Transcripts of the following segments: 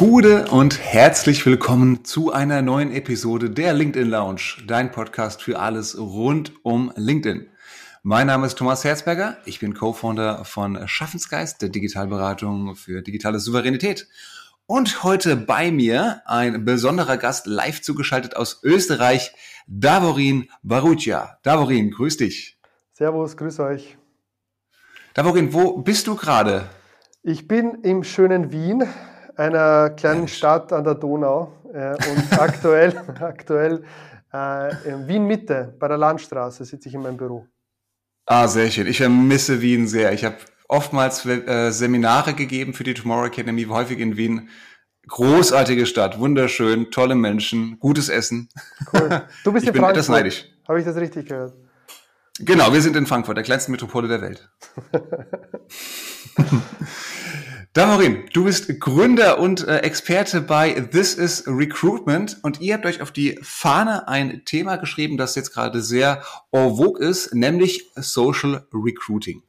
Gute und herzlich willkommen zu einer neuen Episode der LinkedIn Lounge, dein Podcast für alles rund um LinkedIn. Mein Name ist Thomas Herzberger, ich bin Co-Founder von Schaffensgeist, der Digitalberatung für digitale Souveränität. Und heute bei mir ein besonderer Gast live zugeschaltet aus Österreich, Davorin Barutia. Davorin, grüß dich. Servus, grüß euch. Davorin, wo bist du gerade? Ich bin im schönen Wien, einer kleinen Stadt an der Donau äh, und aktuell, aktuell äh, in Wien Mitte bei der Landstraße sitze ich in meinem Büro. Ah, sehr schön. Ich vermisse Wien sehr. Ich habe oftmals äh, Seminare gegeben für die Tomorrow Academy, häufig in Wien. Großartige Stadt, wunderschön, tolle Menschen, gutes Essen. Cool. Du bist ich in bin Frankfurt. etwas neidisch. Habe ich das richtig gehört? Genau, wir sind in Frankfurt, der kleinsten Metropole der Welt. Davorin, du bist Gründer und äh, Experte bei This is Recruitment und ihr habt euch auf die Fahne ein Thema geschrieben, das jetzt gerade sehr en vogue ist, nämlich Social Recruiting.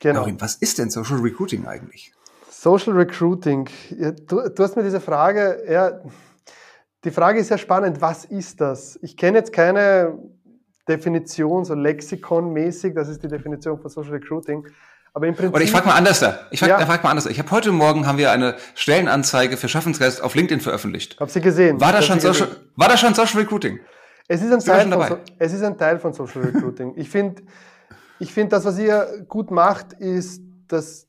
Genau. Davorin, was ist denn Social Recruiting eigentlich? Social Recruiting. Du, du, hast mir diese Frage, ja, die Frage ist ja spannend, was ist das? Ich kenne jetzt keine Definition, so Lexikon-mäßig, das ist die Definition von Social Recruiting. Aber im Prinzip. Oder ich frage mal anders da. Ich frage ja. frag mal anders. Ich habe heute Morgen haben wir eine Stellenanzeige für Schaffensgeist auf LinkedIn veröffentlicht. Hab sie gesehen. War das, schon Social, war das schon Social Recruiting? Es ist ein, Teil von, so, es ist ein Teil von Social Recruiting. ich finde, ich finde, das, was ihr gut macht, ist, dass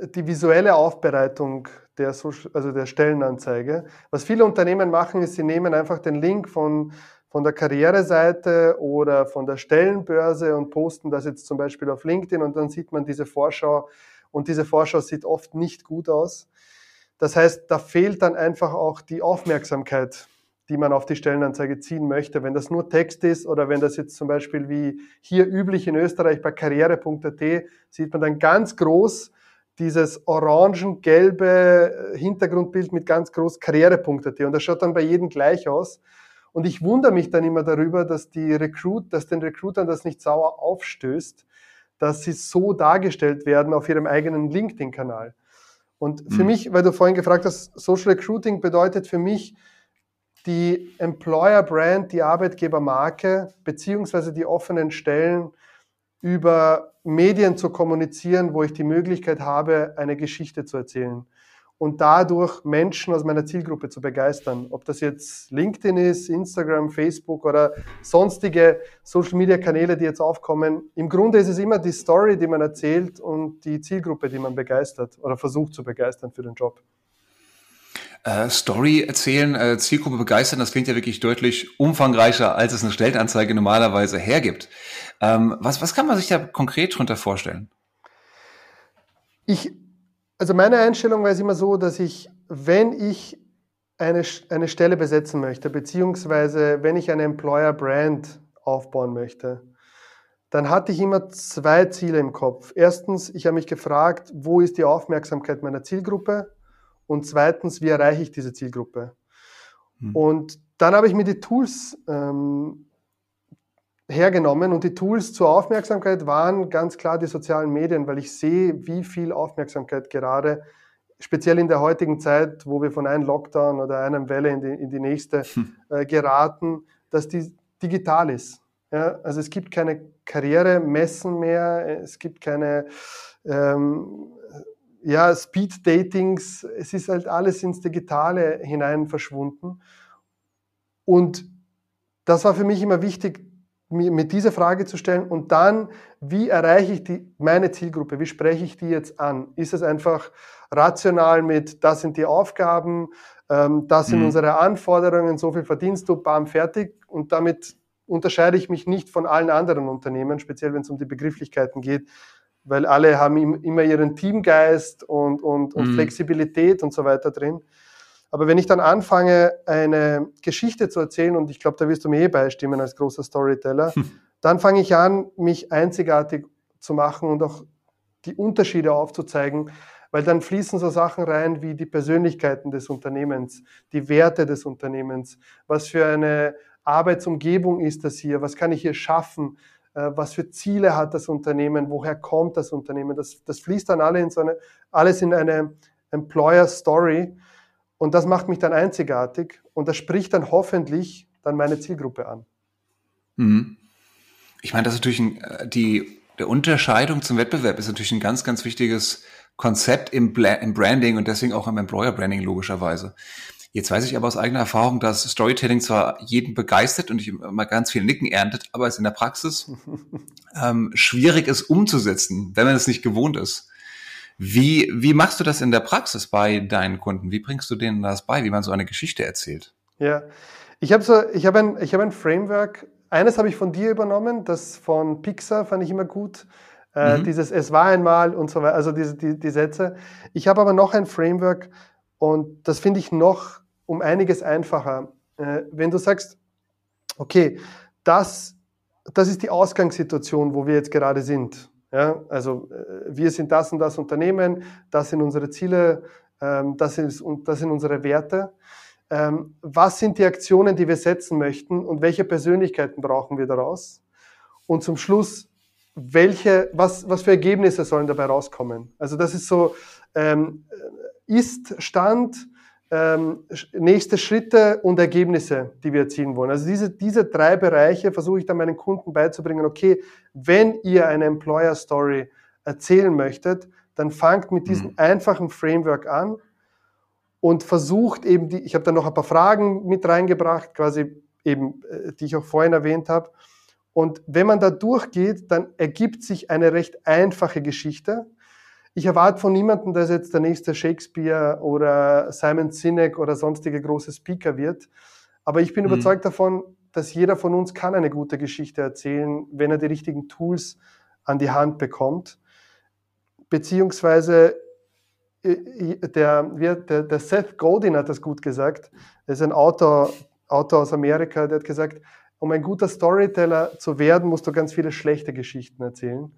die visuelle Aufbereitung der, Social, also der Stellenanzeige. Was viele Unternehmen machen, ist, sie nehmen einfach den Link von von der Karriereseite oder von der Stellenbörse und posten das jetzt zum Beispiel auf LinkedIn und dann sieht man diese Vorschau und diese Vorschau sieht oft nicht gut aus. Das heißt, da fehlt dann einfach auch die Aufmerksamkeit, die man auf die Stellenanzeige ziehen möchte. Wenn das nur Text ist oder wenn das jetzt zum Beispiel wie hier üblich in Österreich bei karriere.at sieht man dann ganz groß dieses orangen-gelbe Hintergrundbild mit ganz groß karriere.at und das schaut dann bei jedem gleich aus. Und ich wundere mich dann immer darüber, dass die Recruit, dass den Recruitern das nicht sauer aufstößt, dass sie so dargestellt werden auf ihrem eigenen LinkedIn-Kanal. Und für mhm. mich, weil du vorhin gefragt hast, Social Recruiting bedeutet für mich die Employer Brand, die Arbeitgebermarke, beziehungsweise die offenen Stellen über Medien zu kommunizieren, wo ich die Möglichkeit habe, eine Geschichte zu erzählen und dadurch Menschen aus meiner Zielgruppe zu begeistern. Ob das jetzt LinkedIn ist, Instagram, Facebook oder sonstige Social-Media-Kanäle, die jetzt aufkommen. Im Grunde ist es immer die Story, die man erzählt und die Zielgruppe, die man begeistert oder versucht zu begeistern für den Job. Äh, Story erzählen, äh, Zielgruppe begeistern, das klingt ja wirklich deutlich umfangreicher, als es eine Stellenanzeige normalerweise hergibt. Ähm, was, was kann man sich da konkret drunter vorstellen? Ich also meine Einstellung war es immer so, dass ich, wenn ich eine, eine Stelle besetzen möchte, beziehungsweise wenn ich eine Employer Brand aufbauen möchte, dann hatte ich immer zwei Ziele im Kopf. Erstens, ich habe mich gefragt, wo ist die Aufmerksamkeit meiner Zielgruppe? Und zweitens, wie erreiche ich diese Zielgruppe? Hm. Und dann habe ich mir die Tools ähm, hergenommen und die Tools zur Aufmerksamkeit waren ganz klar die sozialen Medien, weil ich sehe, wie viel Aufmerksamkeit gerade, speziell in der heutigen Zeit, wo wir von einem Lockdown oder einer Welle in die, in die nächste hm. äh, geraten, dass die digital ist. Ja, also es gibt keine Karrieremessen mehr, es gibt keine ähm, ja, Speed-Datings, es ist halt alles ins Digitale hinein verschwunden. Und das war für mich immer wichtig, mir diese Frage zu stellen und dann, wie erreiche ich die, meine Zielgruppe? Wie spreche ich die jetzt an? Ist es einfach rational mit, das sind die Aufgaben, ähm, das sind mhm. unsere Anforderungen, so viel verdienst du, bam, fertig. Und damit unterscheide ich mich nicht von allen anderen Unternehmen, speziell wenn es um die Begrifflichkeiten geht, weil alle haben immer ihren Teamgeist und, und, und mhm. Flexibilität und so weiter drin. Aber wenn ich dann anfange, eine Geschichte zu erzählen, und ich glaube, da wirst du mir eh beistimmen als großer Storyteller, hm. dann fange ich an, mich einzigartig zu machen und auch die Unterschiede aufzuzeigen, weil dann fließen so Sachen rein wie die Persönlichkeiten des Unternehmens, die Werte des Unternehmens, was für eine Arbeitsumgebung ist das hier, was kann ich hier schaffen, äh, was für Ziele hat das Unternehmen, woher kommt das Unternehmen, das, das fließt dann alle in so eine, alles in eine Employer Story Und das macht mich dann einzigartig und das spricht dann hoffentlich dann meine Zielgruppe an. Mhm. Ich meine, das ist natürlich ein, äh, die, der Unterscheidung zum Wettbewerb ist natürlich ein ganz, ganz wichtiges Konzept im, im Branding und deswegen auch im Employer Branding logischerweise. Jetzt weiß ich aber aus eigener Erfahrung, dass Storytelling zwar jeden begeistert und ich immer ganz viel Nicken erntet, aber es in der Praxis ähm, schwierig ist umzusetzen, wenn man es nicht gewohnt ist. Wie, wie machst du das in der Praxis bei deinen Kunden? Wie bringst du denen das bei, wie man so eine Geschichte erzählt? Ja, ich habe so, ich habe ein, ich habe ein Framework. Eines habe ich von dir übernommen, das von Pixar fand ich immer gut. Äh, mhm. Dieses Es war einmal und so weiter, also diese, die, die Sätze. Ich habe aber noch ein Framework und das finde ich noch um einiges einfacher. Äh, wenn du sagst, okay, das, das ist die Ausgangssituation, wo wir jetzt gerade sind. Ja, also äh, wir sind das und das Unternehmen, das sind unsere Ziele, ähm, das, ist, das sind unsere Werte ähm, was sind die Aktionen, die wir setzen möchten und welche Persönlichkeiten brauchen wir daraus? Und zum Schluss, welche, was, was für Ergebnisse sollen dabei rauskommen? Also das ist so, ähm, Ist-Stand, ähm, nächste Schritte und Ergebnisse, die wir erzielen wollen. Also diese, diese drei Bereiche versuche ich dann meinen Kunden beizubringen. Okay, wenn ihr eine Employer Story erzählen möchtet, dann fangt mit diesem mhm. einfachen Framework an und versucht eben, die, ich habe da noch ein paar Fragen mit reingebracht, quasi eben, äh, die ich auch vorhin erwähnt habe. Und wenn man da durchgeht, dann ergibt sich eine recht einfache Geschichte. Ich erwarte von niemandem, dass jetzt der nächste Shakespeare oder Simon Sinek oder sonstige große Speaker wird. Aber ich bin mhm. überzeugt davon, dass jeder von uns kann eine gute Geschichte erzählen, wenn er die richtigen Tools an die Hand bekommt. Beziehungsweise der, der, der Seth Godin hat das gut gesagt. Er ist ein Autor, Autor aus Amerika, der hat gesagt, um ein guter Storyteller zu werden, musst du ganz viele schlechte Geschichten erzählen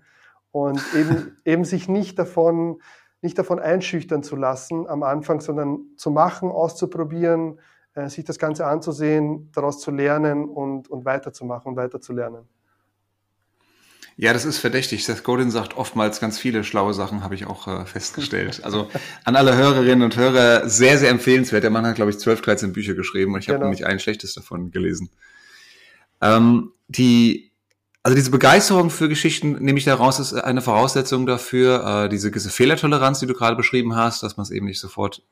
und eben, eben sich nicht davon, nicht davon einschüchtern zu lassen am Anfang, sondern zu machen, auszuprobieren, äh, sich das Ganze anzusehen, daraus zu lernen und, und weiterzumachen und weiterzulernen. Ja, das ist verdächtig. Seth Godin sagt oftmals ganz viele schlaue Sachen, habe ich auch äh, festgestellt. Also an alle Hörerinnen und Hörer sehr, sehr empfehlenswert. Der Mann hat, glaube ich, 12, 13 Bücher geschrieben und ich genau. habe nicht ein schlechtes davon gelesen. Ähm, die, also diese Begeisterung für Geschichten, nehme ich daraus, ist eine Voraussetzung dafür, äh, diese, diese Fehlertoleranz, die du gerade beschrieben hast, dass man es eben nicht sofort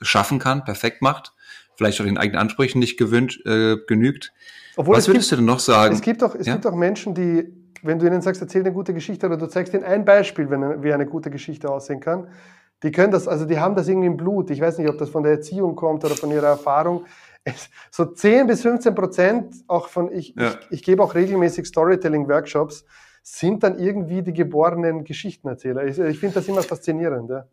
schaffen kann, perfekt macht, vielleicht auch den eigenen Ansprüchen nicht gewöhnt, äh, genügt. Obwohl Was würdest gibt, du denn noch sagen? Es gibt auch, es ja? gibt auch Menschen, die wenn du ihnen sagst, erzähl eine gute Geschichte oder du zeigst ihnen ein Beispiel, wenn, wie eine gute Geschichte aussehen kann, die können das, also die haben das irgendwie im Blut. Ich weiß nicht, ob das von der Erziehung kommt oder von ihrer Erfahrung. So 10 bis 15 Prozent, auch von, ich, ja. ich, ich gebe auch regelmäßig Storytelling-Workshops, sind dann irgendwie die geborenen Geschichtenerzähler. Ich, ich finde das immer faszinierend. Ja.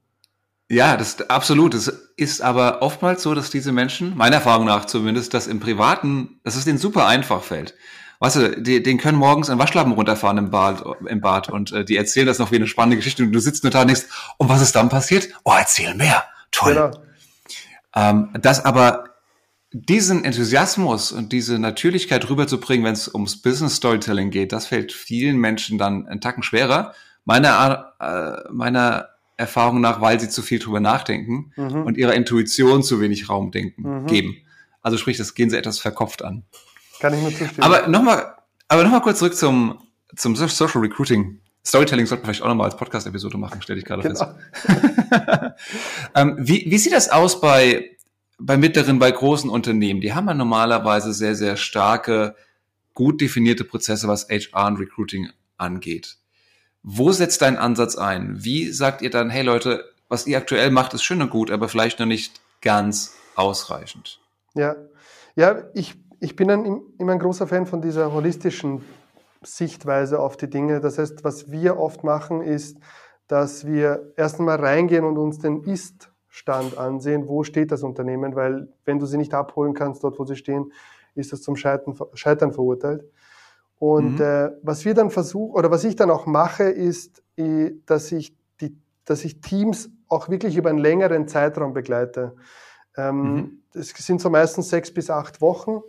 Ja, das absolut. Es ist aber oftmals so, dass diese Menschen, meiner Erfahrung nach zumindest, das im Privaten, dass es denen super einfach fällt weißt du, die, den können morgens ein Waschlappen runterfahren im Bad, im Bad und äh, die erzählen das noch wie eine spannende Geschichte und du sitzt nur da und denkst, und was ist dann passiert? Oh, erzähl mehr. Toll. Genau. Ähm, das aber diesen Enthusiasmus und diese Natürlichkeit rüberzubringen, wenn es ums Business Storytelling geht, das fällt vielen Menschen dann einen Tacken schwerer. Meiner, äh, meiner Erfahrung nach, weil sie zu viel drüber nachdenken mhm. und ihrer Intuition zu wenig Raum denken, mhm. geben. Also sprich, das gehen sie etwas verkopft an. Kann ich nur zustimmen. Aber nochmal, aber nochmal kurz zurück zum, zum Social Recruiting. Storytelling sollten wir vielleicht auch nochmal als Podcast-Episode machen, stelle ich gerade genau. fest. ähm, wie, wie sieht das aus bei, bei mittleren, bei großen Unternehmen? Die haben ja normalerweise sehr, sehr starke, gut definierte Prozesse, was HR und Recruiting angeht. Wo setzt dein Ansatz ein? Wie sagt ihr dann, hey Leute, was ihr aktuell macht, ist schön und gut, aber vielleicht noch nicht ganz ausreichend? Ja, ja, ich ich bin ein, immer ein großer Fan von dieser holistischen Sichtweise auf die Dinge. Das heißt, was wir oft machen, ist, dass wir erst einmal reingehen und uns den Ist-Stand ansehen. Wo steht das Unternehmen? Weil wenn du sie nicht abholen kannst, dort wo sie stehen, ist das zum Scheitern, Scheitern verurteilt. Und mhm. äh, was wir dann versuchen, oder was ich dann auch mache, ist, dass ich, die, dass ich Teams auch wirklich über einen längeren Zeitraum begleite. Ähm, mhm. Das sind so meistens sechs bis acht Wochen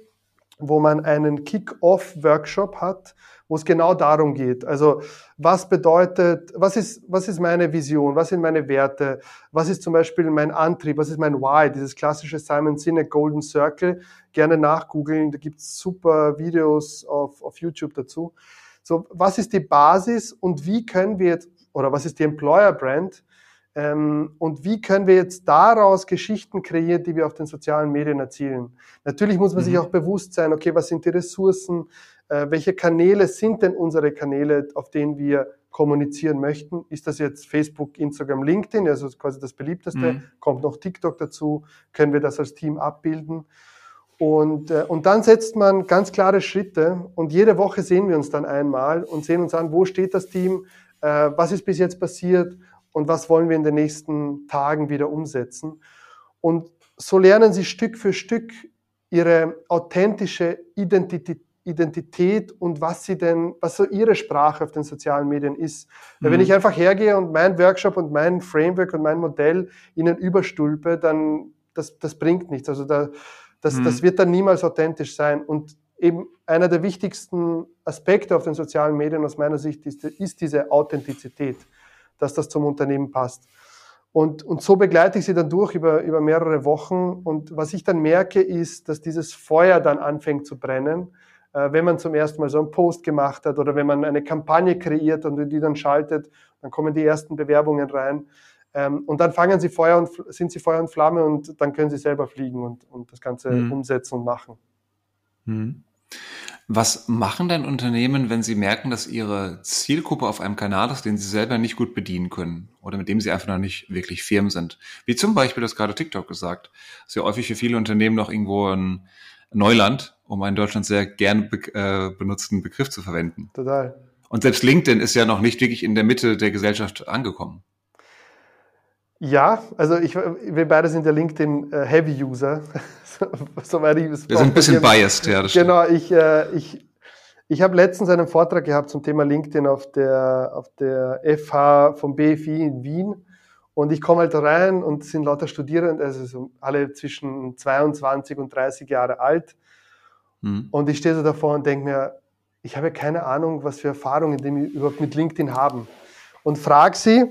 wo man einen Kick-Off-Workshop hat, wo es genau darum geht. Also was bedeutet, was ist, was ist meine Vision, was sind meine Werte, was ist zum Beispiel mein Antrieb, was ist mein Why, dieses klassische Simon Sinek Golden Circle, gerne nachgoogeln, da gibt's super Videos auf, auf YouTube dazu. So, was ist die Basis und wie können wir jetzt, oder was ist die Employer Brand, und wie können wir jetzt daraus Geschichten kreieren, die wir auf den sozialen Medien erzielen? Natürlich muss man mhm. sich auch bewusst sein, okay, was sind die Ressourcen? Äh, welche Kanäle sind denn unsere Kanäle, auf denen wir kommunizieren möchten? Ist das jetzt Facebook, Instagram, LinkedIn, also quasi das beliebteste? Mhm. Kommt noch TikTok dazu? Können wir das als Team abbilden? Und, äh, und dann setzt man ganz klare Schritte und jede Woche sehen wir uns dann einmal und sehen uns an, wo steht das Team, äh, was ist bis jetzt passiert und was wollen wir in den nächsten Tagen wieder umsetzen. Und so lernen sie Stück für Stück ihre authentische Identität, Identität und was sie denn, was so ihre Sprache auf den sozialen Medien ist. Mhm. Wenn ich einfach hergehe und mein Workshop und mein Framework und mein Modell ihnen überstülpe, dann das, das bringt nichts. Also da, das, mhm. das wird dann niemals authentisch sein. Und eben einer der wichtigsten Aspekte auf den sozialen Medien aus meiner Sicht ist, ist diese Authentizität dass das zum Unternehmen passt. Und, und so begleite ich sie dann durch über, über mehrere Wochen. Und was ich dann merke, ist, dass dieses Feuer dann anfängt zu brennen, äh, wenn man zum ersten Mal so einen Post gemacht hat oder wenn man eine Kampagne kreiert und die dann schaltet, dann kommen die ersten Bewerbungen rein. Ähm, und dann fangen sie Feuer und sind sie Feuer und Flamme und dann können sie selber fliegen und, und das Ganze mhm. umsetzen und machen. Mhm. Was machen denn Unternehmen, wenn sie merken, dass ihre Zielgruppe auf einem Kanal ist, den sie selber nicht gut bedienen können oder mit dem sie einfach noch nicht wirklich firm sind? Wie zum Beispiel das gerade TikTok gesagt. Das ist ja häufig für viele Unternehmen noch irgendwo ein Neuland, um einen in Deutschland sehr gern be äh, benutzten Begriff zu verwenden. Total. Und selbst LinkedIn ist ja noch nicht wirklich in der Mitte der Gesellschaft angekommen. Ja, also ich, wir beide sind ja LinkedIn-Heavy-User. Äh, Soweit ich es Wir sind ein bisschen biased, ja. Das genau, ich, äh, ich, ich habe letztens einen Vortrag gehabt zum Thema LinkedIn auf der, auf der FH vom BFI in Wien. Und ich komme halt rein und sind lauter Studierende, also so alle zwischen 22 und 30 Jahre alt. Mhm. Und ich stehe so davor und denke mir, ich habe keine Ahnung, was für Erfahrungen die überhaupt mit LinkedIn haben. Und frage sie,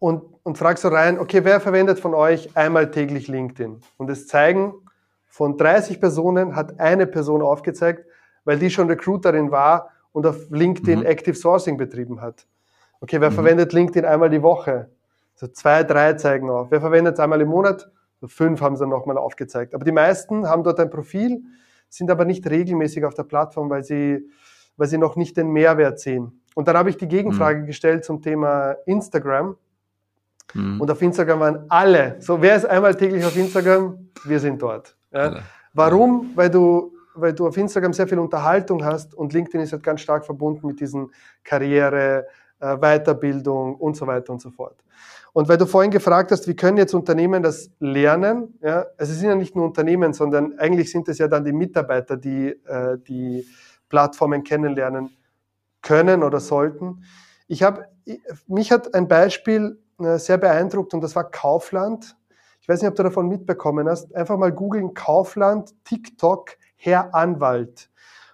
und, und frag so rein, okay, wer verwendet von euch einmal täglich LinkedIn? Und es zeigen, von 30 Personen hat eine Person aufgezeigt, weil die schon Recruiterin war und auf LinkedIn mhm. Active Sourcing betrieben hat. Okay, wer mhm. verwendet LinkedIn einmal die Woche? So zwei, drei zeigen auf. Wer verwendet es einmal im Monat? So fünf haben sie nochmal aufgezeigt. Aber die meisten haben dort ein Profil, sind aber nicht regelmäßig auf der Plattform, weil sie, weil sie noch nicht den Mehrwert sehen. Und dann habe ich die Gegenfrage mhm. gestellt zum Thema Instagram. Mhm. Und auf Instagram waren alle. So, wer ist einmal täglich auf Instagram? Wir sind dort. Ja. Warum? Weil du, weil du auf Instagram sehr viel Unterhaltung hast und LinkedIn ist halt ganz stark verbunden mit diesen Karriere, äh, Weiterbildung und so weiter und so fort. Und weil du vorhin gefragt hast, wie können jetzt Unternehmen das lernen? Ja, also es sind ja nicht nur Unternehmen, sondern eigentlich sind es ja dann die Mitarbeiter, die äh, die Plattformen kennenlernen können oder sollten. Ich habe, mich hat ein Beispiel sehr beeindruckt und das war Kaufland. Ich weiß nicht, ob du davon mitbekommen hast. Einfach mal googeln Kaufland, TikTok, Herr Anwalt.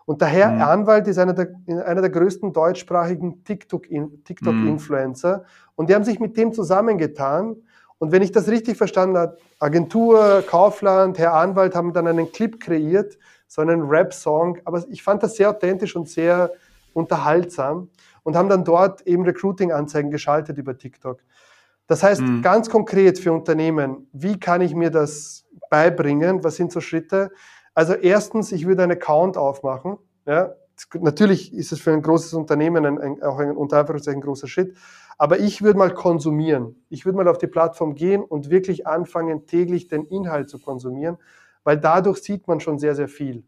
Und der Herr mhm. Anwalt ist einer der, einer der größten deutschsprachigen TikTok-Influencer. Mhm. Und die haben sich mit dem zusammengetan. Und wenn ich das richtig verstanden habe, Agentur, Kaufland, Herr Anwalt haben dann einen Clip kreiert, so einen Rap-Song. Aber ich fand das sehr authentisch und sehr unterhaltsam und haben dann dort eben Recruiting-Anzeigen geschaltet über TikTok. Das heißt, mhm. ganz konkret für Unternehmen, wie kann ich mir das beibringen? Was sind so Schritte? Also erstens, ich würde einen Account aufmachen. Ja, natürlich ist es für ein großes Unternehmen ein, ein, auch ein unter Anführungszeichen großer Schritt. Aber ich würde mal konsumieren. Ich würde mal auf die Plattform gehen und wirklich anfangen, täglich den Inhalt zu konsumieren, weil dadurch sieht man schon sehr, sehr viel.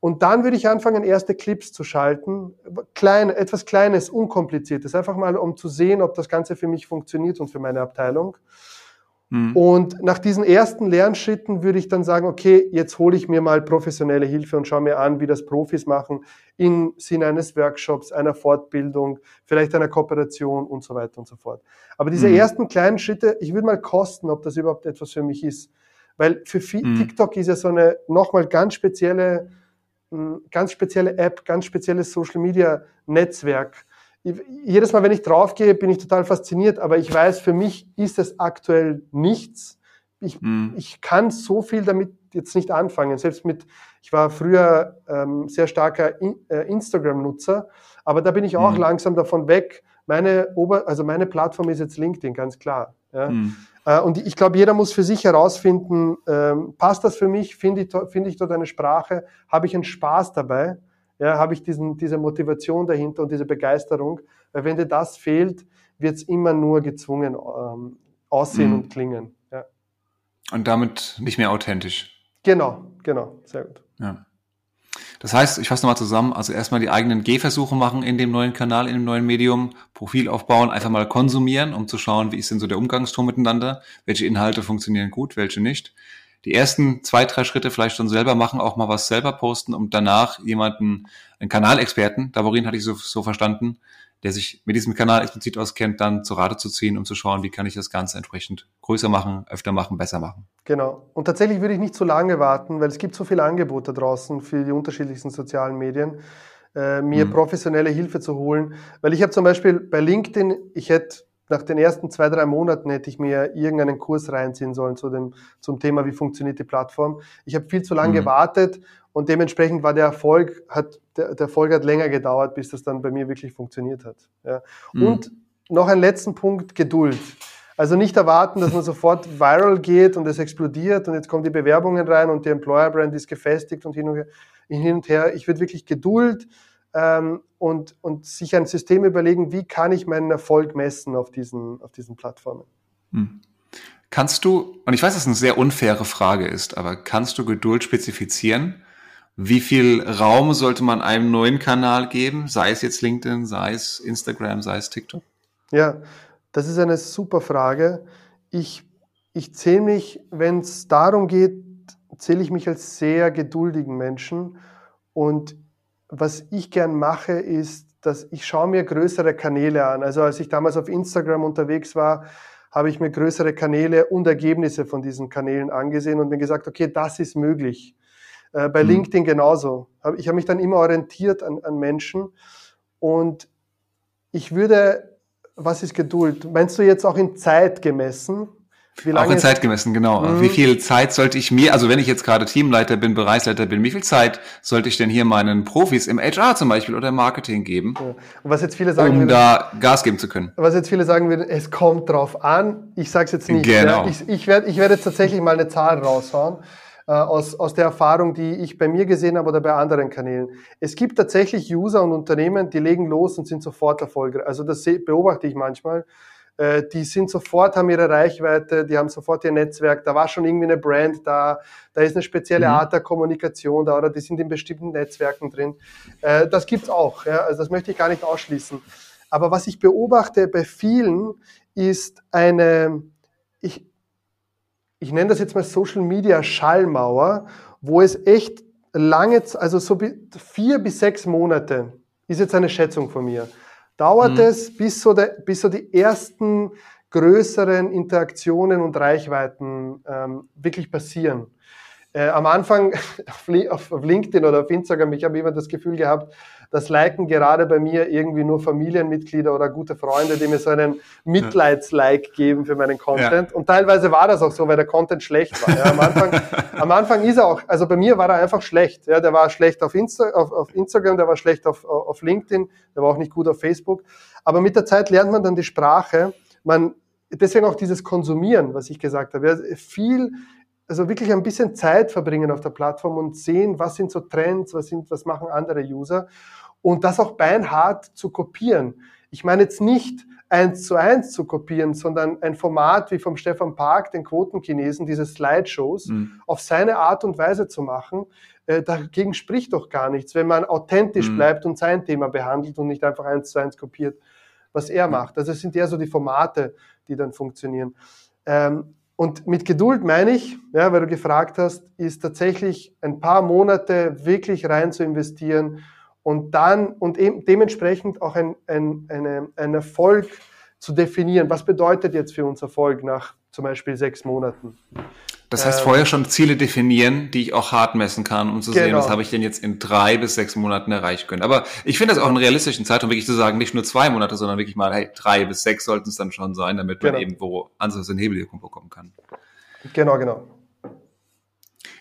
Und dann würde ich anfangen, erste Clips zu schalten. Klein, etwas Kleines, Unkompliziertes. Einfach mal, um zu sehen, ob das Ganze für mich funktioniert und für meine Abteilung. Mhm. Und nach diesen ersten Lernschritten würde ich dann sagen, okay, jetzt hole ich mir mal professionelle Hilfe und schaue mir an, wie das Profis machen im Sinne eines Workshops, einer Fortbildung, vielleicht einer Kooperation und so weiter und so fort. Aber diese mhm. ersten kleinen Schritte, ich würde mal kosten, ob das überhaupt etwas für mich ist. Weil für mhm. TikTok ist ja so eine nochmal ganz spezielle, hm, ganz spezielle App, ganz spezielles Social Media Netzwerk. Jedes Mal, wenn ich draufgehe, bin ich total fasziniert, aber ich weiß, für mich ist es aktuell nichts. Ich, mhm. ich kann so viel damit jetzt nicht anfangen. Selbst mit, ich war früher ähm, sehr starker In, äh, Instagram-Nutzer, aber da bin ich auch mhm. langsam davon weg. Meine Ober, also meine Plattform ist jetzt LinkedIn, ganz klar. Ja. Mhm. Äh, und ich glaube, jeder muss für sich herausfinden, ähm, passt das für mich? Finde ich, finde ich dort eine Sprache? Habe ich einen Spaß dabei? Ja, habe ich diesen, diese Motivation dahinter und diese Begeisterung? Weil wenn dir das fehlt, wird es immer nur gezwungen ähm, aussehen mhm. und klingen. Ja. Und damit nicht mehr authentisch. Genau, genau, sehr gut. Ja. Das heißt, ich fasse nochmal zusammen, also erstmal die eigenen Gehversuche machen in dem neuen Kanal, in dem neuen Medium, Profil aufbauen, einfach mal konsumieren, um zu schauen, wie ist denn so der Umgangston miteinander, welche Inhalte funktionieren gut, welche nicht. Die ersten zwei, drei Schritte vielleicht schon selber machen, auch mal was selber posten, um danach jemanden, einen Kanalexperten, Davorin hatte ich so, so verstanden, der sich mit diesem Kanal explizit auskennt, dann zu Rate zu ziehen, um zu schauen, wie kann ich das Ganze entsprechend größer machen, öfter machen, besser machen. Genau. Und tatsächlich würde ich nicht zu lange warten, weil es gibt so viele Angebote draußen für die unterschiedlichsten sozialen Medien, äh, mir mhm. professionelle Hilfe zu holen. Weil ich habe zum Beispiel bei LinkedIn, ich hätte nach den ersten zwei, drei Monaten hätte ich mir irgendeinen Kurs reinziehen sollen zu dem, zum Thema, wie funktioniert die Plattform. Ich habe viel zu lange mhm. gewartet und dementsprechend war der Erfolg, hat, der, der, Erfolg hat länger gedauert, bis das dann bei mir wirklich funktioniert hat. Ja. Mhm. Und noch ein letzten Punkt, Geduld. Also nicht erwarten, dass man sofort viral geht und es explodiert und jetzt kommen die Bewerbungen rein und die Employer Brand ist gefestigt und hin und her. Hin und her. Ich würde wirklich Geduld ähm, und, und sich ein System überlegen, wie kann ich meinen Erfolg messen auf diesen, auf diesen Plattformen. Hm. Kannst du, und ich weiß, dass es eine sehr unfaire Frage ist, aber kannst du Geduld spezifizieren? Wie viel Raum sollte man einem neuen Kanal geben, sei es jetzt LinkedIn, sei es Instagram, sei es TikTok? Ja, das ist eine super Frage. Ich, ich zähle mich, wenn es darum geht, zähle ich mich als sehr geduldigen Menschen. Und was ich gern mache, ist, dass ich schaue mir größere Kanäle an. Also als ich damals auf Instagram unterwegs war, habe ich mir größere Kanäle und Ergebnisse von diesen Kanälen angesehen und mir gesagt, okay, das ist möglich. Äh, bei mhm. LinkedIn genauso. Ich habe mich dann immer orientiert an, an Menschen und ich würde, was ist Geduld? Meinst du jetzt auch in Zeit gemessen? Auch in Zeit gemessen, genau. Mhm. Wie viel Zeit sollte ich mir, also wenn ich jetzt gerade Teamleiter bin, Bereichsleiter bin, wie viel Zeit sollte ich denn hier meinen Profis im HR zum Beispiel oder im Marketing geben, ja. was jetzt viele sagen um würden, da Gas geben zu können? Was jetzt viele sagen würden, es kommt drauf an. Ich sage es jetzt nicht. Genau. Ja. Ich, ich werde ich werd jetzt tatsächlich mal eine Zahl raushauen äh, aus, aus der Erfahrung, die ich bei mir gesehen habe oder bei anderen Kanälen. Es gibt tatsächlich User und Unternehmen, die legen los und sind sofort erfolgreich. Also das beobachte ich manchmal. Äh, die sind sofort, haben ihre Reichweite, die haben sofort ihr Netzwerk, da war schon irgendwie eine Brand da, da ist eine spezielle mhm. Art der Kommunikation da oder die sind in bestimmten Netzwerken drin. Äh, das gibt's auch, ja, also das möchte ich gar nicht ausschließen. Aber was ich beobachte bei vielen ist eine, ich, ich nenne das jetzt mal Social Media Schallmauer, wo es echt lange, also so vier bis sechs Monate, ist jetzt eine Schätzung von mir, dauert mhm. es, bis so, der, bis so die ersten größeren Interaktionen und Reichweiten ähm, wirklich passieren. Äh, am Anfang auf, auf LinkedIn oder auf Instagram, ich habe immer das Gefühl gehabt, das liken gerade bei mir irgendwie nur Familienmitglieder oder gute Freunde, die mir so einen Mitleidslike geben für meinen Content. Ja. Und teilweise war das auch so, weil der Content schlecht war. Ja, am, Anfang, am Anfang ist er auch, also bei mir war er einfach schlecht. Ja, der war schlecht auf, Insta, auf, auf Instagram, der war schlecht auf, auf LinkedIn, der war auch nicht gut auf Facebook. Aber mit der Zeit lernt man dann die Sprache. Man, deswegen auch dieses Konsumieren, was ich gesagt habe. Ja, viel also wirklich ein bisschen Zeit verbringen auf der Plattform und sehen, was sind so Trends, was sind, was machen andere User und das auch beinhart zu kopieren. Ich meine jetzt nicht eins zu eins zu kopieren, sondern ein Format wie vom Stefan Park, den Quotenchinesen, diese Slideshows, mhm. auf seine Art und Weise zu machen. Äh, dagegen spricht doch gar nichts, wenn man authentisch mhm. bleibt und sein Thema behandelt und nicht einfach eins zu eins kopiert, was er macht. Also es sind eher so die Formate, die dann funktionieren. Ähm, und mit Geduld meine ich, ja, weil du gefragt hast, ist tatsächlich ein paar Monate wirklich rein zu investieren und dann und eben dementsprechend auch ein, ein, eine, ein Erfolg zu definieren. Was bedeutet jetzt für uns Erfolg nach zum Beispiel sechs Monaten? Das heißt, ähm, vorher schon Ziele definieren, die ich auch hart messen kann, um zu genau. sehen, was habe ich denn jetzt in drei bis sechs Monaten erreichen können. Aber ich finde das auch einen realistischen Zeitraum, wirklich zu sagen, nicht nur zwei Monate, sondern wirklich mal, hey, drei bis sechs sollten es dann schon sein, damit man genau. eben wo Ansatz in Hebelwirkung bekommen kann. Genau, genau.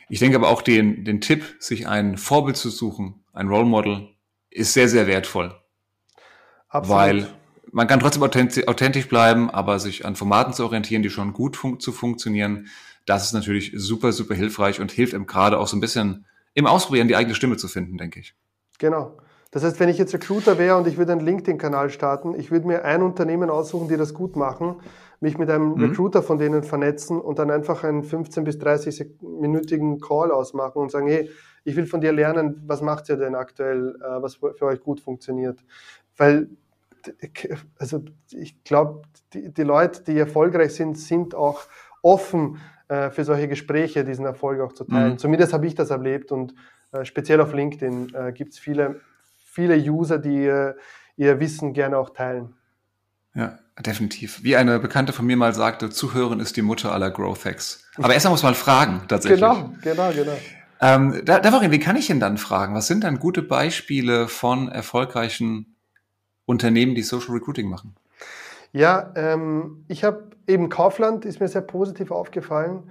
Ich denke aber auch den, den Tipp, sich ein Vorbild zu suchen, ein Role Model, ist sehr, sehr wertvoll. Absolut. Weil man kann trotzdem authentisch bleiben, aber sich an Formaten zu orientieren, die schon gut fun zu funktionieren, das ist natürlich super, super hilfreich und hilft ihm gerade auch so ein bisschen im Ausprobieren die eigene Stimme zu finden, denke ich. Genau. Das heißt, wenn ich jetzt Recruiter wäre und ich würde einen LinkedIn-Kanal starten, ich würde mir ein Unternehmen aussuchen, die das gut machen, mich mit einem mhm. Recruiter von denen vernetzen und dann einfach einen 15 bis 30-minütigen Call ausmachen und sagen, hey, ich will von dir lernen, was macht ihr denn aktuell, äh, was für euch gut funktioniert. Weil, also ich glaube, die, die Leute, die erfolgreich sind, sind auch offen äh, für solche Gespräche, diesen Erfolg auch zu teilen. Mhm. Zumindest habe ich das erlebt und äh, speziell auf LinkedIn äh, gibt es viele, viele User, die äh, ihr Wissen gerne auch teilen. Ja, definitiv. Wie eine Bekannte von mir mal sagte, Zuhören ist die Mutter aller Growth Hacks. Aber erstmal muss man fragen, tatsächlich. Genau, genau, genau. Ähm, da, Davorin, wie kann ich denn dann fragen? Was sind dann gute Beispiele von erfolgreichen Unternehmen, die Social Recruiting machen? Ja, ähm, ich habe eben Kaufland, ist mir sehr positiv aufgefallen.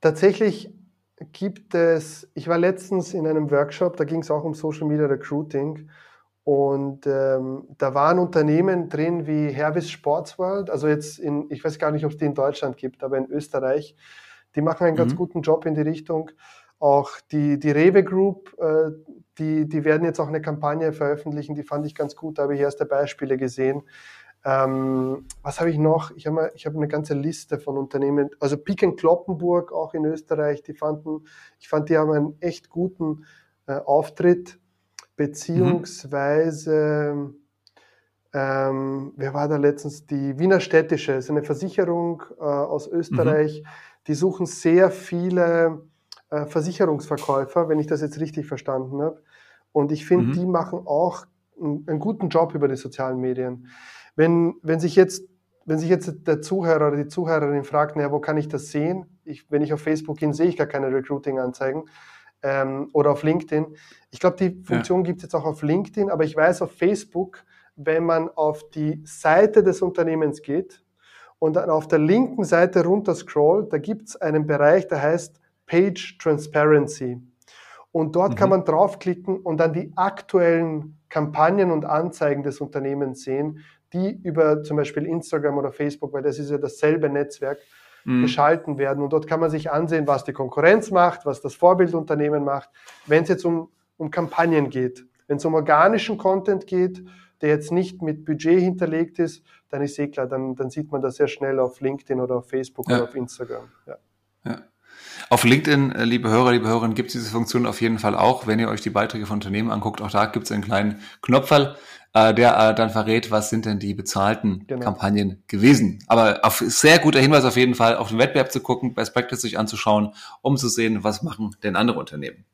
Tatsächlich gibt es, ich war letztens in einem Workshop, da ging es auch um Social Media Recruiting. Und ähm, da waren Unternehmen drin wie Hervis Sportsworld, also jetzt in, ich weiß gar nicht, ob es die in Deutschland gibt, aber in Österreich. Die machen einen mhm. ganz guten Job in die Richtung. Auch die, die Rewe Group, äh, die, die werden jetzt auch eine Kampagne veröffentlichen, die fand ich ganz gut, da habe ich erste Beispiele gesehen. Ähm, was habe ich noch? Ich habe hab eine ganze Liste von Unternehmen, also Piken Kloppenburg auch in Österreich, die fanden, ich fand, die haben einen echt guten äh, Auftritt, beziehungsweise, mhm. ähm, wer war da letztens? Die Wiener Städtische, ist eine Versicherung äh, aus Österreich, mhm. die suchen sehr viele äh, Versicherungsverkäufer, wenn ich das jetzt richtig verstanden habe. Und ich finde, mhm. die machen auch einen, einen guten Job über die sozialen Medien. Wenn, wenn sich jetzt wenn sich jetzt der Zuhörer oder die Zuhörerin fragt, naja, wo kann ich das sehen? Ich, wenn ich auf Facebook bin, sehe ich gar keine Recruiting-Anzeigen ähm, oder auf LinkedIn. Ich glaube, die Funktion ja. gibt es jetzt auch auf LinkedIn, aber ich weiß auf Facebook, wenn man auf die Seite des Unternehmens geht und dann auf der linken Seite runter scrollt, da gibt es einen Bereich, der heißt Page Transparency. Und dort mhm. kann man draufklicken und dann die aktuellen Kampagnen und Anzeigen des Unternehmens sehen, die über zum Beispiel Instagram oder Facebook, weil das ist ja dasselbe Netzwerk, mhm. geschalten werden. Und dort kann man sich ansehen, was die Konkurrenz macht, was das Vorbildunternehmen macht. Wenn es jetzt um, um Kampagnen geht, wenn es um organischen Content geht, der jetzt nicht mit Budget hinterlegt ist, dann ist eh klar, dann, dann sieht man das sehr schnell auf LinkedIn oder auf Facebook ja. oder auf Instagram. Ja. ja. Auf LinkedIn, äh, liebe Hörer, liebe Hörerinnen, gibt es diese Funktion auf jeden Fall auch. Wenn ihr euch die Beiträge von Unternehmen anguckt, auch da gibt es einen kleinen Knopferl, äh, der äh, dann verrät, was sind denn die bezahlten genau. Kampagnen gewesen. Aber auf sehr guter Hinweis auf jeden Fall, auf den Wettbewerb zu gucken, Best Practice sich anzuschauen, um zu sehen, was machen denn andere Unternehmen.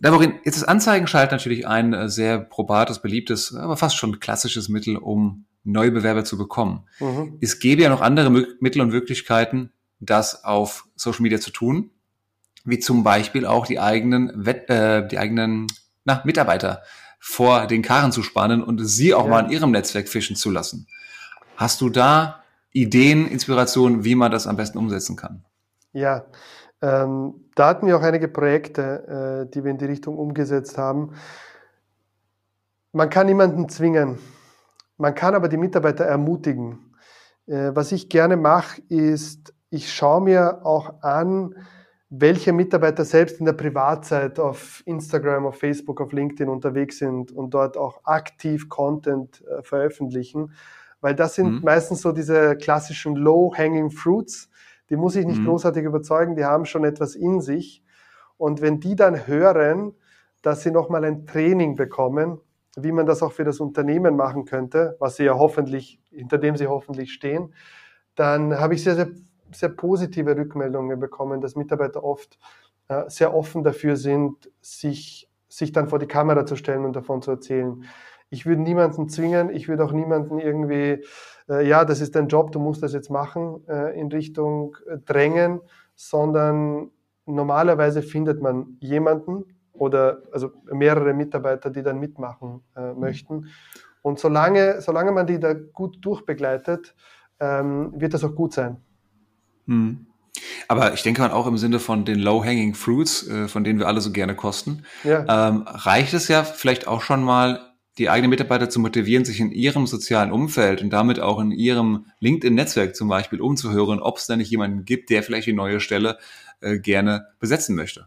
Davorin, jetzt ist Anzeigenschalt natürlich ein sehr probates, beliebtes, aber fast schon klassisches Mittel, um neue Bewerber zu bekommen. Mhm. Es gäbe ja noch andere Mittel und Möglichkeiten, das auf Social Media zu tun, wie zum Beispiel auch die eigenen, Wett, äh, die eigenen na, Mitarbeiter vor den Karren zu spannen und sie auch ja. mal in ihrem Netzwerk fischen zu lassen. Hast du da Ideen, Inspirationen, wie man das am besten umsetzen kann? Ja, ähm, da hatten wir auch einige Projekte, äh, die wir in die Richtung umgesetzt haben. Man kann niemanden zwingen, man kann aber die Mitarbeiter ermutigen. Äh, was ich gerne mache, ist ich schaue mir auch an, welche Mitarbeiter selbst in der Privatzeit auf Instagram, auf Facebook, auf LinkedIn unterwegs sind und dort auch aktiv Content äh, veröffentlichen, weil das sind mhm. meistens so diese klassischen Low-Hanging Fruits, die muss ich nicht mhm. großartig überzeugen, die haben schon etwas in sich. Und wenn die dann hören, dass sie nochmal ein Training bekommen, wie man das auch für das Unternehmen machen könnte, was sie ja hoffentlich, hinter dem sie hoffentlich stehen, dann habe ich sehr, sehr sehr positive Rückmeldungen bekommen, dass Mitarbeiter oft äh, sehr offen dafür sind, sich, sich dann vor die Kamera zu stellen und davon zu erzählen. Ich würde niemanden zwingen, ich würde auch niemanden irgendwie, äh, ja, das ist dein Job, du musst das jetzt machen, äh, in Richtung äh, drängen, sondern normalerweise findet man jemanden oder also mehrere Mitarbeiter, die dann mitmachen äh, mhm. möchten. Und solange, solange man die da gut durchbegleitet, ähm, wird das auch gut sein. Mhm. Aber ich denke mal auch im Sinne von den Low-Hanging Fruits, äh, von denen wir alle so gerne kosten, ja. ähm, reicht es ja vielleicht auch schon mal, die eigenen Mitarbeiter zu motivieren, sich in ihrem sozialen Umfeld und damit auch in ihrem LinkedIn-Netzwerk zum Beispiel umzuhören, ob es da nicht jemanden gibt, der vielleicht die neue Stelle äh, gerne besetzen möchte.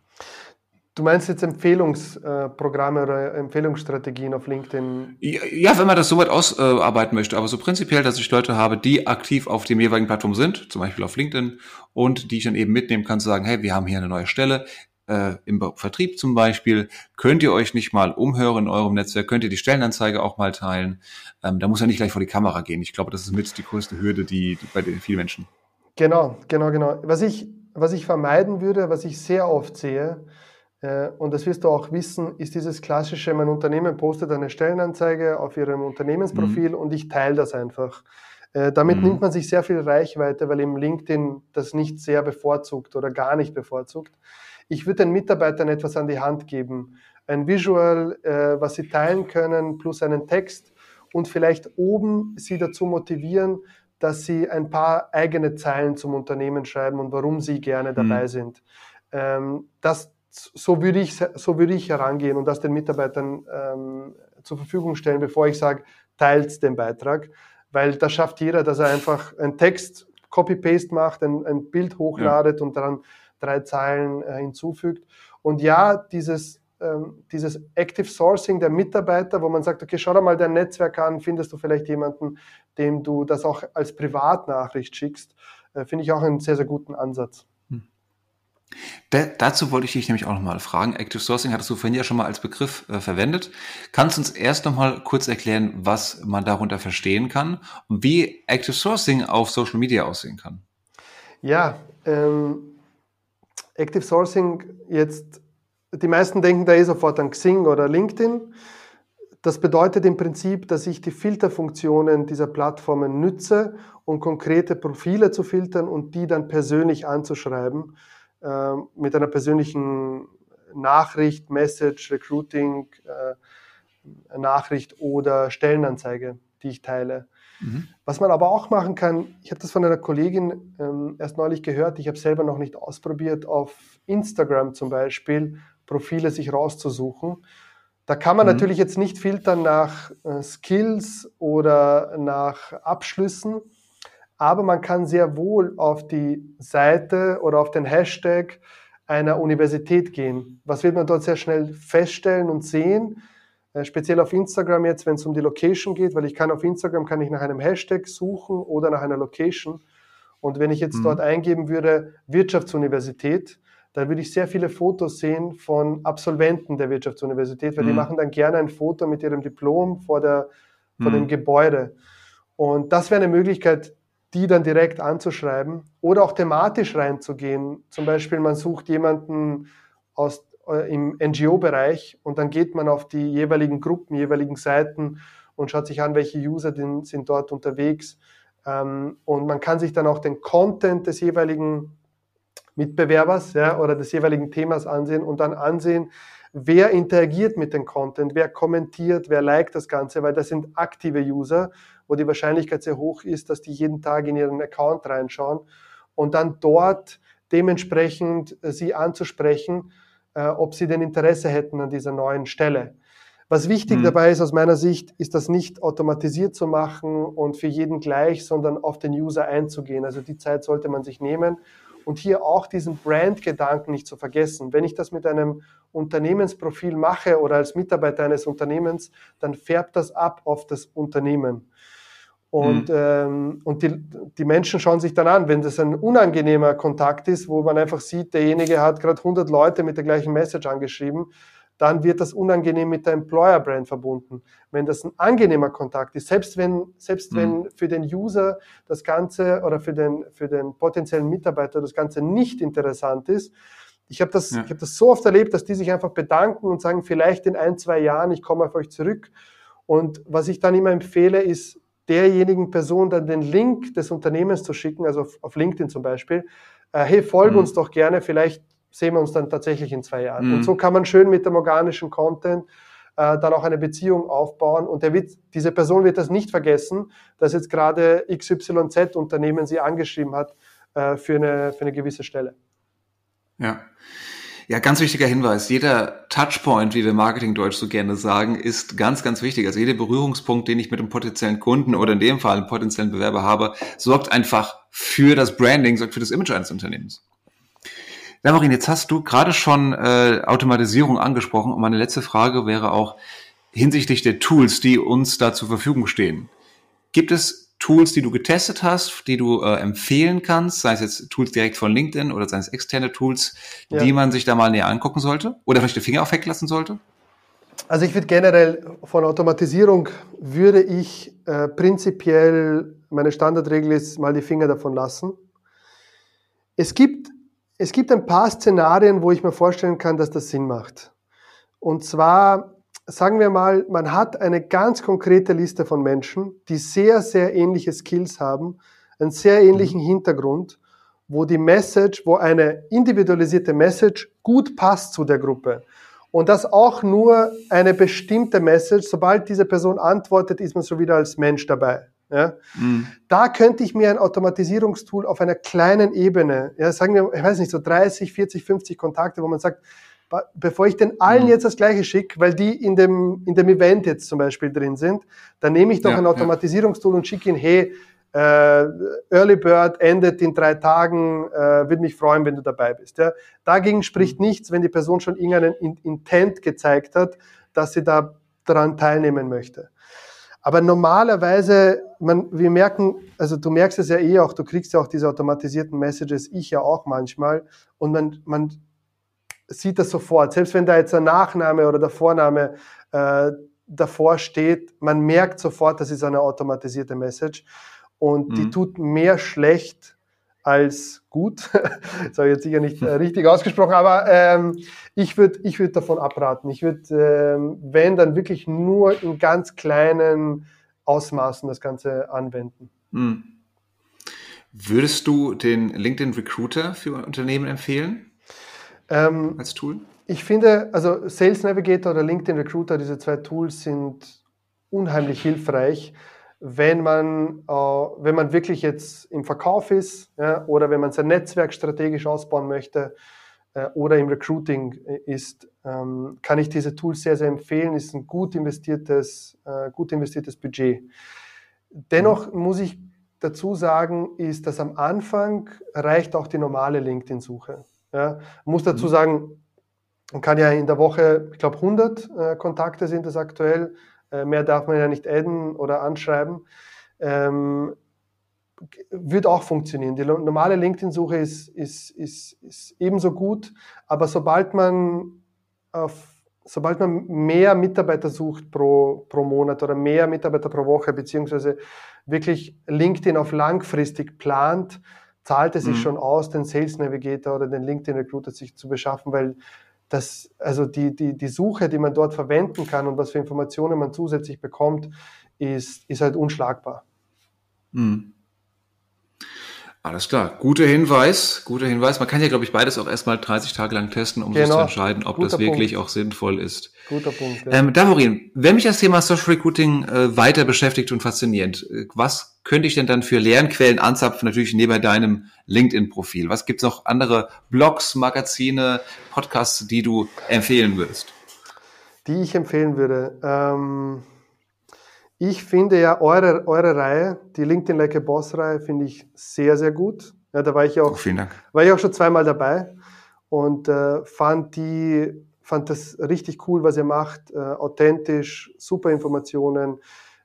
Du meinst jetzt Empfehlungsprogramme oder Empfehlungsstrategien auf LinkedIn? Ja, wenn man das so weit ausarbeiten möchte, aber so prinzipiell, dass ich Leute habe, die aktiv auf dem jeweiligen Plattform sind, zum Beispiel auf LinkedIn, und die ich dann eben mitnehmen kann, zu sagen, hey, wir haben hier eine neue Stelle, äh, im Vertrieb zum Beispiel, könnt ihr euch nicht mal umhören in eurem Netzwerk, könnt ihr die Stellenanzeige auch mal teilen. Ähm, da muss ja nicht gleich vor die Kamera gehen. Ich glaube, das ist mit die größte Hürde, die, die bei den vielen Menschen. Genau, genau, genau. Was ich, was ich vermeiden würde, was ich sehr oft sehe, und das wirst du auch wissen, ist dieses klassische, mein Unternehmen postet eine Stellenanzeige auf ihrem Unternehmensprofil mhm. und ich teile das einfach. Äh, damit mhm. nimmt man sich sehr viel Reichweite, weil im LinkedIn das nicht sehr bevorzugt oder gar nicht bevorzugt. Ich würde den Mitarbeitern etwas an die Hand geben. Ein Visual, äh, was sie teilen können, plus einen Text und vielleicht oben sie dazu motivieren, dass sie ein paar eigene Zeilen zum Unternehmen schreiben und warum sie gerne dabei mhm. sind. Ähm, das so würde ich, so würde ich herangehen und das den Mitarbeitern ähm, zur Verfügung stellen, bevor ich sage, teilt den Beitrag, weil das schafft jeder, dass er einfach einen Text Copy-Paste macht, ein, ein Bild hochladet ja. und dann drei Zeilen äh, hinzufügt. Und ja, dieses, ähm, dieses Active Sourcing der Mitarbeiter, wo man sagt, okay, schau dir mal dein Netzwerk an, findest du vielleicht jemanden, dem du das auch als Privatnachricht schickst, äh, finde ich auch einen sehr, sehr guten Ansatz. Da, dazu wollte ich dich nämlich auch nochmal fragen. Active Sourcing hattest du vorhin ja schon mal als Begriff äh, verwendet. Kannst du uns erst nochmal kurz erklären, was man darunter verstehen kann und wie Active Sourcing auf Social Media aussehen kann? Ja, ähm, Active Sourcing jetzt, die meisten denken da eh sofort an Xing oder LinkedIn. Das bedeutet im Prinzip, dass ich die Filterfunktionen dieser Plattformen nütze, um konkrete Profile zu filtern und die dann persönlich anzuschreiben äh, mit einer persönlichen Nachricht, Message, Recruiting, äh, Nachricht oder Stellenanzeige, die ich teile. Mhm. Was man aber auch machen kann, ich habe das von einer Kollegin ähm, erst neulich gehört, ich habe selber noch nicht ausprobiert, auf Instagram zum Beispiel Profile sich rauszusuchen. Da kann man mhm. natürlich jetzt nicht filtern nach äh, Skills oder nach Abschlüssen, aber man kann sehr wohl auf die Seite oder auf den Hashtag einer Universität gehen. Was wird man dort sehr schnell feststellen und sehen? Äh, speziell auf Instagram jetzt, wenn es um die Location geht, weil ich kann auf Instagram kann ich nach einem Hashtag suchen oder nach einer Location. Und wenn ich jetzt mhm. dort eingeben würde Wirtschaftsuniversität, dann würde ich sehr viele Fotos sehen von Absolventen der Wirtschaftsuniversität, weil mhm. die machen dann gerne ein Foto mit ihrem Diplom vor, der, vor mhm. dem Gebäude. Und das wäre eine Möglichkeit, die dann direkt anzuschreiben oder auch thematisch reinzugehen. Zum Beispiel, man sucht jemanden aus, äh, im NGO-Bereich und dann geht man auf die jeweiligen Gruppen, jeweiligen Seiten und schaut sich an, welche User den, sind dort unterwegs. Ähm, und man kann sich dann auch den Content des jeweiligen Mitbewerbers ja, oder des jeweiligen Themas ansehen und dann ansehen, wer interagiert mit dem Content, wer kommentiert, wer liked das Ganze, weil das sind aktive User, wo die Wahrscheinlichkeit sehr hoch ist, dass die jeden Tag in ihren Account reinschauen und dann dort dementsprechend äh, sie anzusprechen, äh, ob sie denn Interesse hätten an dieser neuen Stelle. Was wichtig mhm. dabei ist aus meiner Sicht, ist das nicht automatisiert zu machen und für jeden gleich, sondern auf den User einzugehen. Also die Zeit sollte man sich nehmen und hier auch diesen Brand-Gedanken nicht zu vergessen. Wenn ich das mit einem Unternehmensprofil mache oder als Mitarbeiter eines Unternehmens, dann färbt das ab auf das Unternehmen. Und, mhm. ähm, und die, die Menschen schauen sich dann an, wenn das ein unangenehmer Kontakt ist, wo man einfach sieht, derjenige hat gerade 100 Leute mit der gleichen Message angeschrieben, dann wird das unangenehm mit der Employer-Brand verbunden. Wenn das ein angenehmer Kontakt ist, selbst wenn, selbst mhm. wenn für den User das Ganze oder für den, für den potenziellen Mitarbeiter das Ganze nicht interessant ist, ich habe das, ja. ich hab das so oft erlebt, dass die sich einfach bedanken und sagen, vielleicht in ein, zwei Jahren, ich komme auf euch zurück. Und was ich dann immer empfehle, ist derjenigen Person dann den Link des Unternehmens zu schicken, also auf, auf LinkedIn zum Beispiel, äh, hey, folge mhm. uns doch gerne, vielleicht sehen wir uns dann tatsächlich in zwei Jahren. Mhm. Und so kann man schön mit dem organischen Content äh, dann auch eine Beziehung aufbauen und der wird, diese Person wird das nicht vergessen, dass jetzt gerade XYZ Unternehmen sie angeschrieben hat äh, für, eine, für eine gewisse Stelle. Ja. Ja, ganz wichtiger Hinweis. Jeder Touchpoint, wie wir Marketingdeutsch so gerne sagen, ist ganz, ganz wichtig. Also jeder Berührungspunkt, den ich mit einem potenziellen Kunden oder in dem Fall einem potenziellen Bewerber habe, sorgt einfach für das Branding, sorgt für das Image eines Unternehmens. Damarin, jetzt hast du gerade schon äh, Automatisierung angesprochen und meine letzte Frage wäre auch hinsichtlich der Tools, die uns da zur Verfügung stehen. Gibt es Tools, die du getestet hast, die du äh, empfehlen kannst, sei es jetzt Tools direkt von LinkedIn oder sei es externe Tools, ja. die man sich da mal näher angucken sollte oder vielleicht den Finger aufhängen lassen sollte? Also ich würde generell von Automatisierung würde ich äh, prinzipiell meine Standardregel ist mal die Finger davon lassen. Es gibt es gibt ein paar Szenarien, wo ich mir vorstellen kann, dass das Sinn macht. Und zwar sagen wir mal, man hat eine ganz konkrete Liste von Menschen, die sehr, sehr ähnliche Skills haben, einen sehr ähnlichen mhm. Hintergrund, wo die Message, wo eine individualisierte Message gut passt zu der Gruppe. Und das auch nur eine bestimmte Message, sobald diese Person antwortet, ist man so wieder als Mensch dabei. Ja? Mhm. Da könnte ich mir ein Automatisierungstool auf einer kleinen Ebene, ja, sagen wir, ich weiß nicht, so 30, 40, 50 Kontakte, wo man sagt, bevor ich den allen mhm. jetzt das gleiche schicke, weil die in dem, in dem Event jetzt zum Beispiel drin sind, dann nehme ich doch ja, ein Automatisierungstool ja. und schicke ihn, hey, äh, Early Bird endet in drei Tagen, äh, würde mich freuen, wenn du dabei bist. Ja? Dagegen spricht mhm. nichts, wenn die Person schon irgendeinen Intent gezeigt hat, dass sie da daran teilnehmen möchte. Aber normalerweise, man, wir merken, also du merkst es ja eh auch, du kriegst ja auch diese automatisierten Messages, ich ja auch manchmal, und man, man sieht das sofort. Selbst wenn da jetzt der Nachname oder der Vorname äh, davor steht, man merkt sofort, das ist eine automatisierte Message und mhm. die tut mehr schlecht als gut. das habe ich jetzt sicher nicht äh, richtig ausgesprochen, aber ähm, ich würde ich würd davon abraten. Ich würde, ähm, wenn, dann wirklich nur in ganz kleinen Ausmaßen das Ganze anwenden. Mhm. Würdest du den LinkedIn Recruiter für Unternehmen empfehlen? Ähm, als Tool? Ich finde, also Sales Navigator oder LinkedIn Recruiter, diese zwei Tools sind unheimlich hilfreich, wenn man, äh, wenn man wirklich jetzt im Verkauf ist ja, oder wenn man sein Netzwerk strategisch ausbauen möchte äh, oder im Recruiting ist, ähm, kann ich diese Tools sehr, sehr empfehlen. Ist ein gut investiertes, äh, gut investiertes Budget. Dennoch muss ich dazu sagen, ist, dass am Anfang reicht auch die normale LinkedIn-Suche. Ja, muss dazu mhm. sagen, man kann ja in der Woche, ich glaube 100 äh, Kontakte sind das aktuell, äh, mehr darf man ja nicht adden oder anschreiben. Ähm, wird auch funktionieren. Die normale LinkedIn-Suche ist, ist, ist, ist ebenso gut, aber sobald man auf sobald man mehr Mitarbeiter sucht pro, pro Monat oder mehr Mitarbeiter pro Woche, beziehungsweise wirklich LinkedIn auf langfristig plant, zahlt es sich mhm. schon aus, den Sales Navigator oder den LinkedIn Recruiter sich zu beschaffen, weil das, also die, die, die Suche, die man dort verwenden kann und was für Informationen man zusätzlich bekommt, ist, ist halt unschlagbar. Mhm. Alles klar, guter Hinweis, guter Hinweis. Man kann ja, glaube ich, beides auch erstmal 30 Tage lang testen, um genau. sich zu entscheiden, ob Guter das wirklich Punkt. auch sinnvoll ist. Guter Punkt. Ja. Ähm, Davorin, wenn mich das Thema Social Recruiting äh, weiter beschäftigt und fasziniert, äh, was könnte ich denn dann für Lernquellen anzapfen, natürlich neben deinem LinkedIn-Profil? Was gibt's noch andere Blogs, Magazine, Podcasts, die du empfehlen würdest? Die ich empfehlen würde. Ähm ich finde ja eure, eure Reihe, die LinkedIn Like a Boss Reihe, finde ich sehr, sehr gut. Ja, da war ich auch, oh, war ich auch schon zweimal dabei und äh, fand die, fand das richtig cool, was ihr macht, äh, authentisch, super Informationen.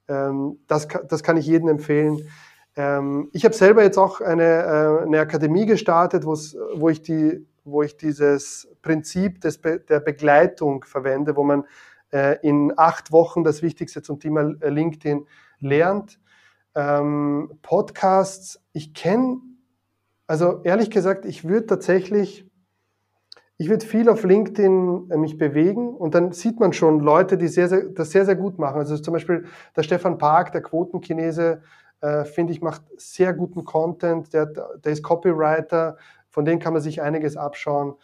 Ähm, das, das kann ich jedem empfehlen. Ähm, ich habe selber jetzt auch eine, äh, eine Akademie gestartet, wo ich die, wo ich dieses Prinzip des, der Begleitung verwende, wo man in acht Wochen das Wichtigste zum Thema äh, LinkedIn lernt. Ähm, Podcasts, ich kenne, also ehrlich gesagt, ich würde tatsächlich, ich würde viel auf LinkedIn äh, mich bewegen und dann sieht man schon Leute, die sehr, sehr, das sehr, sehr gut machen. Also zum Beispiel der Stefan Park, der Quotenchinese, äh, finde ich, macht sehr guten Content, der, der ist Copywriter, Von denen kann man sich einiges abschauen.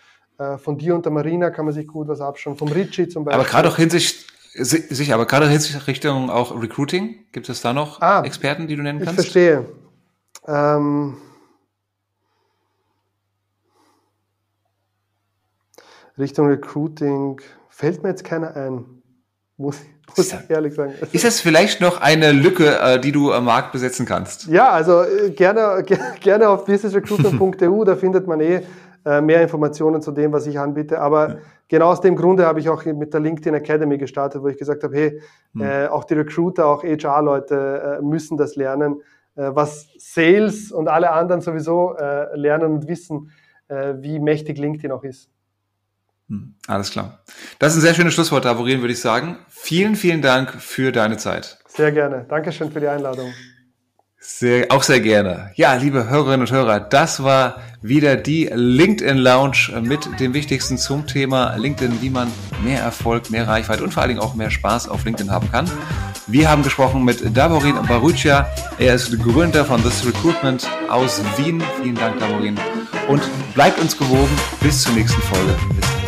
Äh, von dir und der Marina kann man sich gut was abschauen. Vom Richie zum Beispiel. Aber gerade auch hinsichtlich Sicher, aber gerade hinsichtlich Richtung auch Recruiting, gibt es da noch ah, Experten, die du nennen kannst? Ich verstehe. Ähm, Richtung Recruiting fällt mir jetzt keiner ein. Muss, muss ich ehrlich sagen. Ist das vielleicht noch eine Lücke, äh, die du am Markt besetzen kannst? Ja, also äh, gerne, gerne auf businessrecruitment.eu, da findet man eh mehr Informationen zu dem, was ich anbiete. Aber genau aus dem Grunde habe ich auch mit der LinkedIn Academy gestartet, wo ich gesagt habe, hey, hm. äh, auch die Recruiter, auch HR-Leute äh, müssen das lernen, äh, was Sales und alle anderen sowieso lernen und wissen, wie mächtig LinkedIn auch ist. Hm, alles klar. Das ist ein sehr schönes Schlusswort, Davorin, würde ich sagen. Vielen, vielen Dank für deine Zeit. Sehr gerne. Dankeschön für die Einladung. Sehr, auch sehr gerne. Ja, liebe Hörerinnen und Hörer, das war wieder die LinkedIn Lounge mit dem Wichtigsten zum Thema LinkedIn, wie man mehr Erfolg, mehr Reichweite und vor allen Dingen auch mehr Spaß auf LinkedIn haben kann. Wir haben gesprochen mit Davorin Barucia. Er ist Gründer von This Recruitment aus Wien. Vielen Dank, Davorin. Und bleibt uns gewogen. Bis zur nächsten Folge. Bis